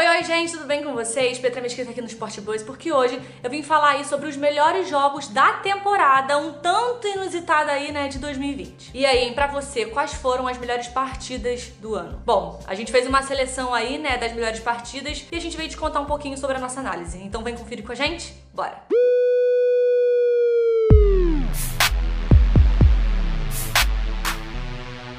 Oi, oi, gente, tudo bem com vocês? Petra Mesquita aqui no Sport Buzz, porque hoje eu vim falar aí sobre os melhores jogos da temporada, um tanto inusitada aí, né, de 2020. E aí, pra você, quais foram as melhores partidas do ano? Bom, a gente fez uma seleção aí, né, das melhores partidas e a gente veio te contar um pouquinho sobre a nossa análise. Então vem conferir com a gente? Bora!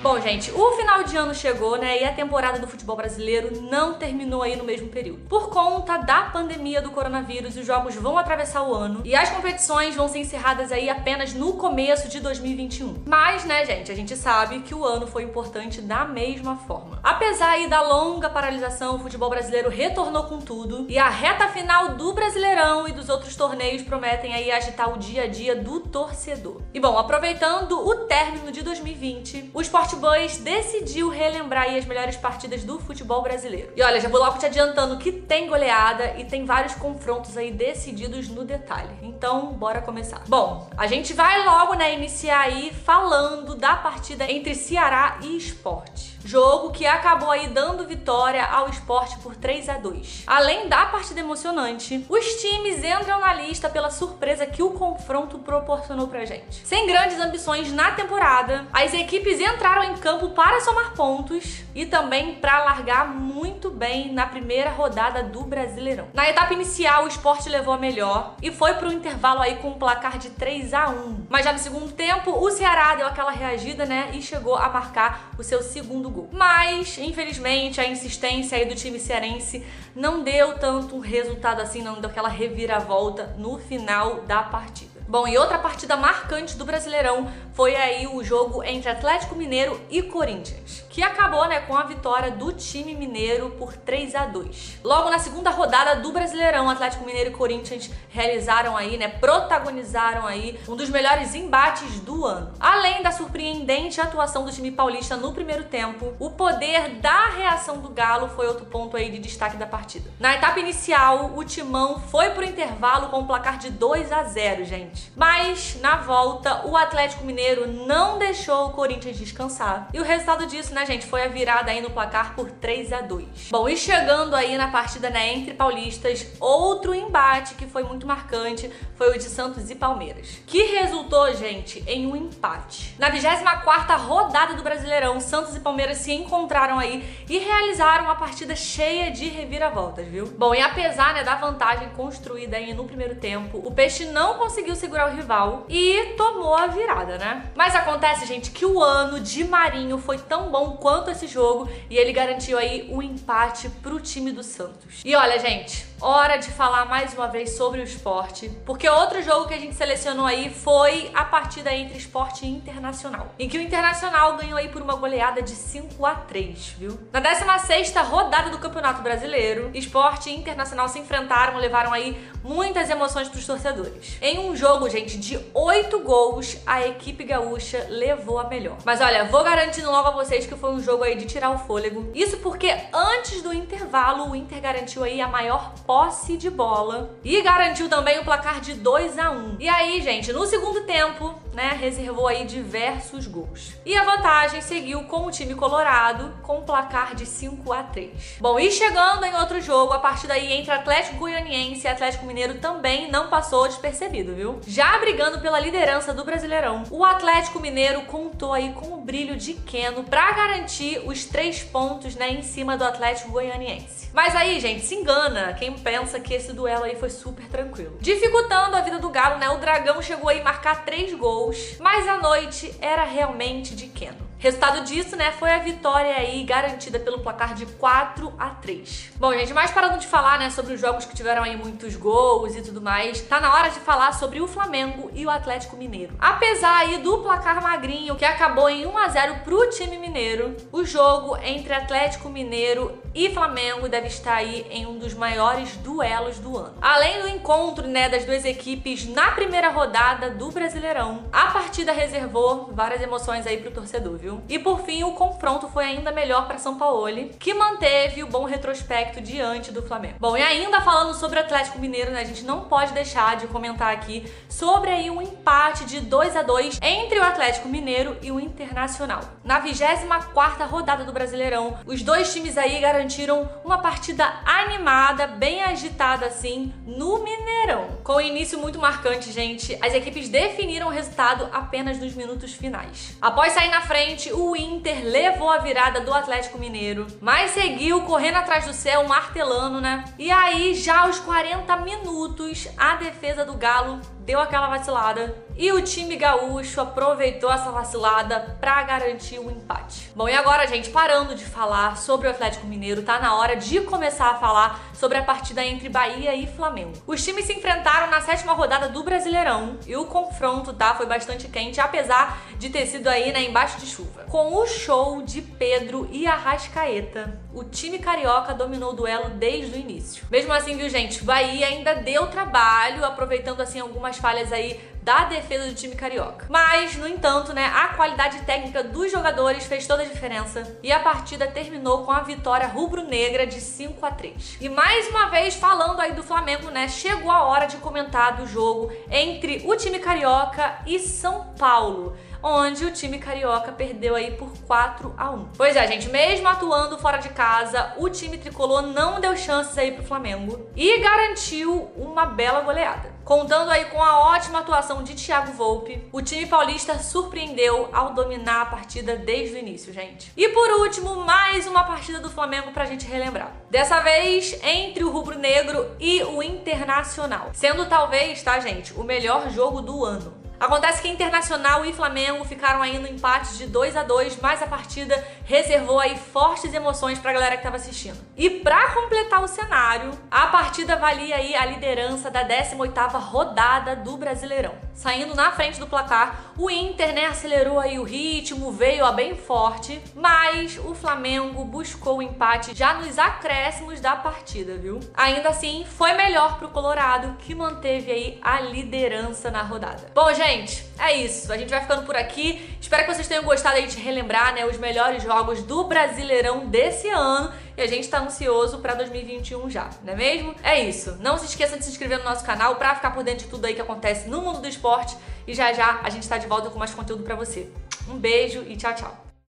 Bom, gente, o final de ano chegou, né? E a temporada do futebol brasileiro não terminou aí no mesmo período. Por conta da pandemia do coronavírus, os jogos vão atravessar o ano e as competições vão ser encerradas aí apenas no começo de 2021. Mas, né, gente, a gente sabe que o ano foi importante da mesma forma. Apesar aí da longa paralisação, o futebol brasileiro retornou com tudo e a reta final do Brasileirão e dos outros torneios prometem aí agitar o dia a dia do torcedor. E bom, aproveitando o término de 2020, o esporte Sport Boys decidiu relembrar as melhores partidas do futebol brasileiro. E olha, já vou logo te adiantando que tem goleada e tem vários confrontos aí decididos no detalhe. Então, bora começar. Bom, a gente vai logo, né, iniciar aí falando da partida entre Ceará e Esporte. Jogo que acabou aí dando vitória ao esporte por 3 a 2. Além da partida emocionante, os times entram na lista pela surpresa que o confronto proporcionou pra gente. Sem grandes ambições na temporada, as equipes entraram em campo para somar pontos e também para largar muito bem na primeira rodada do Brasileirão. Na etapa inicial, o esporte levou a melhor e foi pro intervalo aí com um placar de 3 a 1. Mas já no segundo tempo, o Ceará deu aquela reagida, né, e chegou a marcar o seu segundo gol. Mas, infelizmente, a insistência aí do time cearense não deu tanto resultado assim, não deu aquela reviravolta no final da partida. Bom, e outra partida marcante do Brasileirão foi aí o jogo entre Atlético Mineiro e Corinthians, que acabou, né, com a vitória do time mineiro por 3 a 2. Logo na segunda rodada do Brasileirão, Atlético Mineiro e Corinthians realizaram aí, né, protagonizaram aí um dos melhores embates do ano. Além da surpreendente atuação do time paulista no primeiro tempo, o poder da reação do Galo foi outro ponto aí de destaque da partida. Na etapa inicial, o Timão foi pro intervalo com um placar de 2 a 0, gente. Mas na volta, o Atlético Mineiro não deixou o Corinthians descansar. E o resultado disso, né, gente, foi a virada aí no placar por 3 a 2. Bom, e chegando aí na partida né, entre paulistas, outro embate que foi muito marcante foi o de Santos e Palmeiras, que resultou, gente, em um empate. Na 24ª rodada do Brasileirão, Santos e Palmeiras se encontraram aí e realizaram uma partida cheia de reviravoltas, viu? Bom, e apesar, né, da vantagem construída aí no primeiro tempo, o Peixe não conseguiu segurar o rival e tomou a virada, né? Mas acontece, gente, que o ano de Marinho foi tão bom quanto esse jogo e ele garantiu aí o um empate pro time do Santos. E olha, gente, hora de falar mais uma vez sobre o esporte, porque outro jogo que a gente selecionou aí foi a partida entre esporte e internacional, em que o Internacional ganhou aí por uma goleada de 5 a 3, viu? Na 16ª rodada do Campeonato Brasileiro, esporte e internacional se enfrentaram, levaram aí muitas emoções pros torcedores. Em um jogo gente, de oito gols, a equipe gaúcha levou a melhor. Mas olha, vou garantindo logo a vocês que foi um jogo aí de tirar o fôlego. Isso porque antes do intervalo, o Inter garantiu aí a maior posse de bola e garantiu também o placar de 2 a 1. E aí, gente, no segundo tempo, né, reservou aí diversos gols. E a vantagem seguiu com o time colorado com o placar de 5 a 3. Bom, e chegando em outro jogo, a partida aí entre Atlético Goianiense e Atlético Mineiro também não passou despercebido, viu? Já brigando pela liderança do Brasileirão, o Atlético Mineiro contou aí com o brilho de Keno para garantir os três pontos, né, em cima do Atlético Goianiense. Mas aí, gente, se engana quem pensa que esse duelo aí foi super tranquilo. Dificultando a vida do Galo, né, o Dragão chegou aí a marcar três gols, mas a noite era realmente de Keno. Resultado disso, né, foi a vitória aí garantida pelo placar de 4 a 3. Bom, gente, mais parando de falar, né, sobre os jogos que tiveram aí muitos gols e tudo mais, tá na hora de falar sobre o Flamengo e o Atlético Mineiro. Apesar aí do placar magrinho que acabou em 1 a 0 pro time mineiro, o jogo entre Atlético Mineiro e Flamengo deve estar aí em um dos maiores duelos do ano. Além do encontro, né, das duas equipes na primeira rodada do Brasileirão, a partida reservou várias emoções aí pro torcedor, viu? E por fim, o confronto foi ainda melhor para São Paulo, que manteve o bom retrospecto diante do Flamengo. Bom, e ainda falando sobre o Atlético Mineiro, né, a gente não pode deixar de comentar aqui sobre aí um empate de 2 a 2 entre o Atlético Mineiro e o Internacional. Na 24ª rodada do Brasileirão, os dois times aí garantiram uma partida animada, bem agitada assim, no Mineirão. Com o início muito marcante, gente, as equipes definiram o resultado apenas nos minutos finais. Após sair na frente, o Inter levou a virada do Atlético Mineiro, mas seguiu correndo atrás do céu, martelando, né? E aí, já aos 40 minutos, a defesa do Galo deu aquela vacilada e o time gaúcho aproveitou essa vacilada para garantir o um empate. Bom, e agora, gente, parando de falar sobre o Atlético Mineiro, tá na hora de começar a falar sobre a partida entre Bahia e Flamengo. Os times se enfrentaram na sétima rodada do Brasileirão e o confronto, tá, foi bastante quente, apesar de ter sido aí, né, embaixo de chuva. Com o show de Pedro e Arrascaeta, o time carioca dominou o duelo desde o início. Mesmo assim, viu, gente, Bahia ainda deu trabalho, aproveitando assim algumas falhas aí da defesa do time carioca. Mas, no entanto, né, a qualidade técnica dos jogadores fez toda a diferença e a partida terminou com a vitória rubro-negra de 5 a 3. E mais uma vez falando aí do Flamengo, né, chegou a hora de comentar do jogo entre o time carioca e São Paulo onde o time carioca perdeu aí por 4 a 1. Pois é, gente, mesmo atuando fora de casa, o time tricolor não deu chances aí pro Flamengo e garantiu uma bela goleada. Contando aí com a ótima atuação de Thiago Volpe, o time paulista surpreendeu ao dominar a partida desde o início, gente. E por último, mais uma partida do Flamengo pra gente relembrar. Dessa vez entre o rubro-negro e o Internacional. Sendo talvez, tá, gente, o melhor jogo do ano. Acontece que Internacional e Flamengo ficaram aí no empate de 2 a 2, mas a partida reservou aí fortes emoções pra galera que tava assistindo. E para completar o cenário, a partida valia aí a liderança da 18ª rodada do Brasileirão. Saindo na frente do placar, o Inter, né, acelerou aí o ritmo, veio a bem forte, mas o Flamengo buscou o empate já nos acréscimos da partida, viu? Ainda assim, foi melhor pro Colorado, que manteve aí a liderança na rodada. Bom, gente, é isso. A gente vai ficando por aqui. Espero que vocês tenham gostado aí de relembrar né, os melhores jogos do Brasileirão desse ano. E a gente tá ansioso pra 2021 já, não é mesmo? É isso. Não se esqueça de se inscrever no nosso canal pra ficar por dentro de tudo aí que acontece no mundo do esporte. E já já a gente tá de volta com mais conteúdo pra você. Um beijo e tchau, tchau.